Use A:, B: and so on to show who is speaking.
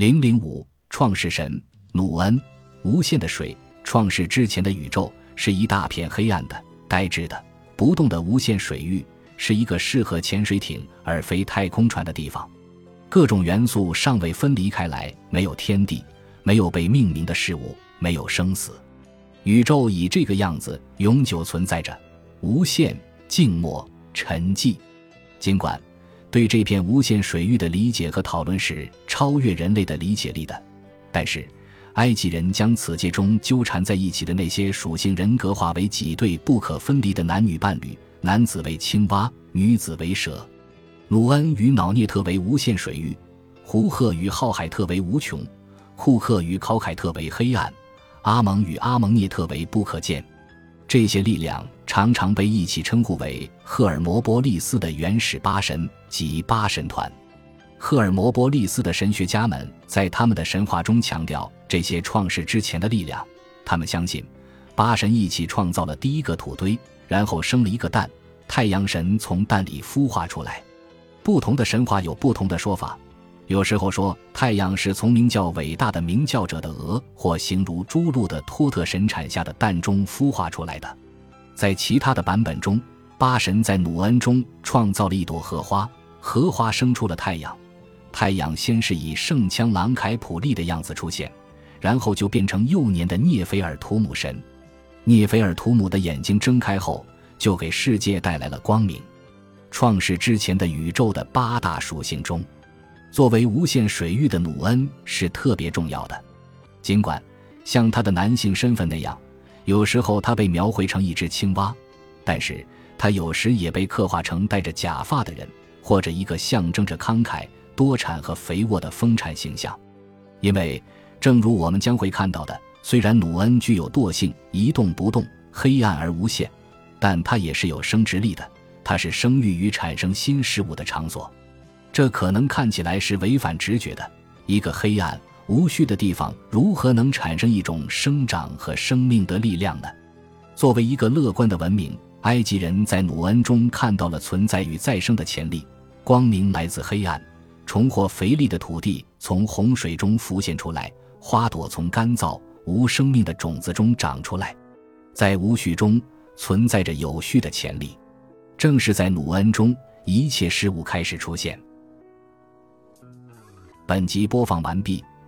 A: 零零五创世神努恩，无限的水。创世之前的宇宙是一大片黑暗的、呆滞的、不动的无限水域，是一个适合潜水艇而非太空船的地方。各种元素尚未分离开来，没有天地，没有被命名的事物，没有生死。宇宙以这个样子永久存在着，无限、静默、沉寂。尽管对这片无限水域的理解和讨论是超越人类的理解力的，但是。埃及人将此界中纠缠在一起的那些属性人格化为几对不可分离的男女伴侣：男子为青蛙，女子为蛇。鲁恩与瑙涅特为无限水域，胡赫与浩海特为无穷，库克与考凯特为黑暗，阿蒙与阿蒙涅特为不可见。这些力量常常被一起称呼为赫尔摩波利斯的原始八神及八神团。赫尔摩波利斯的神学家们在他们的神话中强调这些创世之前的力量。他们相信，八神一起创造了第一个土堆，然后生了一个蛋，太阳神从蛋里孵化出来。不同的神话有不同的说法，有时候说太阳是从名叫伟大的明教者的鹅或形如朱鹿的托特神产下的蛋中孵化出来的。在其他的版本中，八神在努恩中创造了一朵荷花，荷花生出了太阳。太阳先是以圣枪朗凯普利的样子出现，然后就变成幼年的涅菲尔图姆神。涅菲尔图姆的眼睛睁开后，就给世界带来了光明。创世之前的宇宙的八大属性中，作为无限水域的努恩是特别重要的。尽管像他的男性身份那样，有时候他被描绘成一只青蛙，但是他有时也被刻画成戴着假发的人，或者一个象征着慷慨。多产和肥沃的丰产形象，因为正如我们将会看到的，虽然努恩具有惰性、一动不动、黑暗而无限，但它也是有生殖力的。它是生育与产生新事物的场所。这可能看起来是违反直觉的。一个黑暗无序的地方，如何能产生一种生长和生命的力量呢？作为一个乐观的文明，埃及人在努恩中看到了存在与再生的潜力。光明来自黑暗。重获肥力的土地从洪水中浮现出来，花朵从干燥无生命的种子中长出来，在无序中存在着有序的潜力。正是在努恩中，一切事物开始出现。本集播放完毕，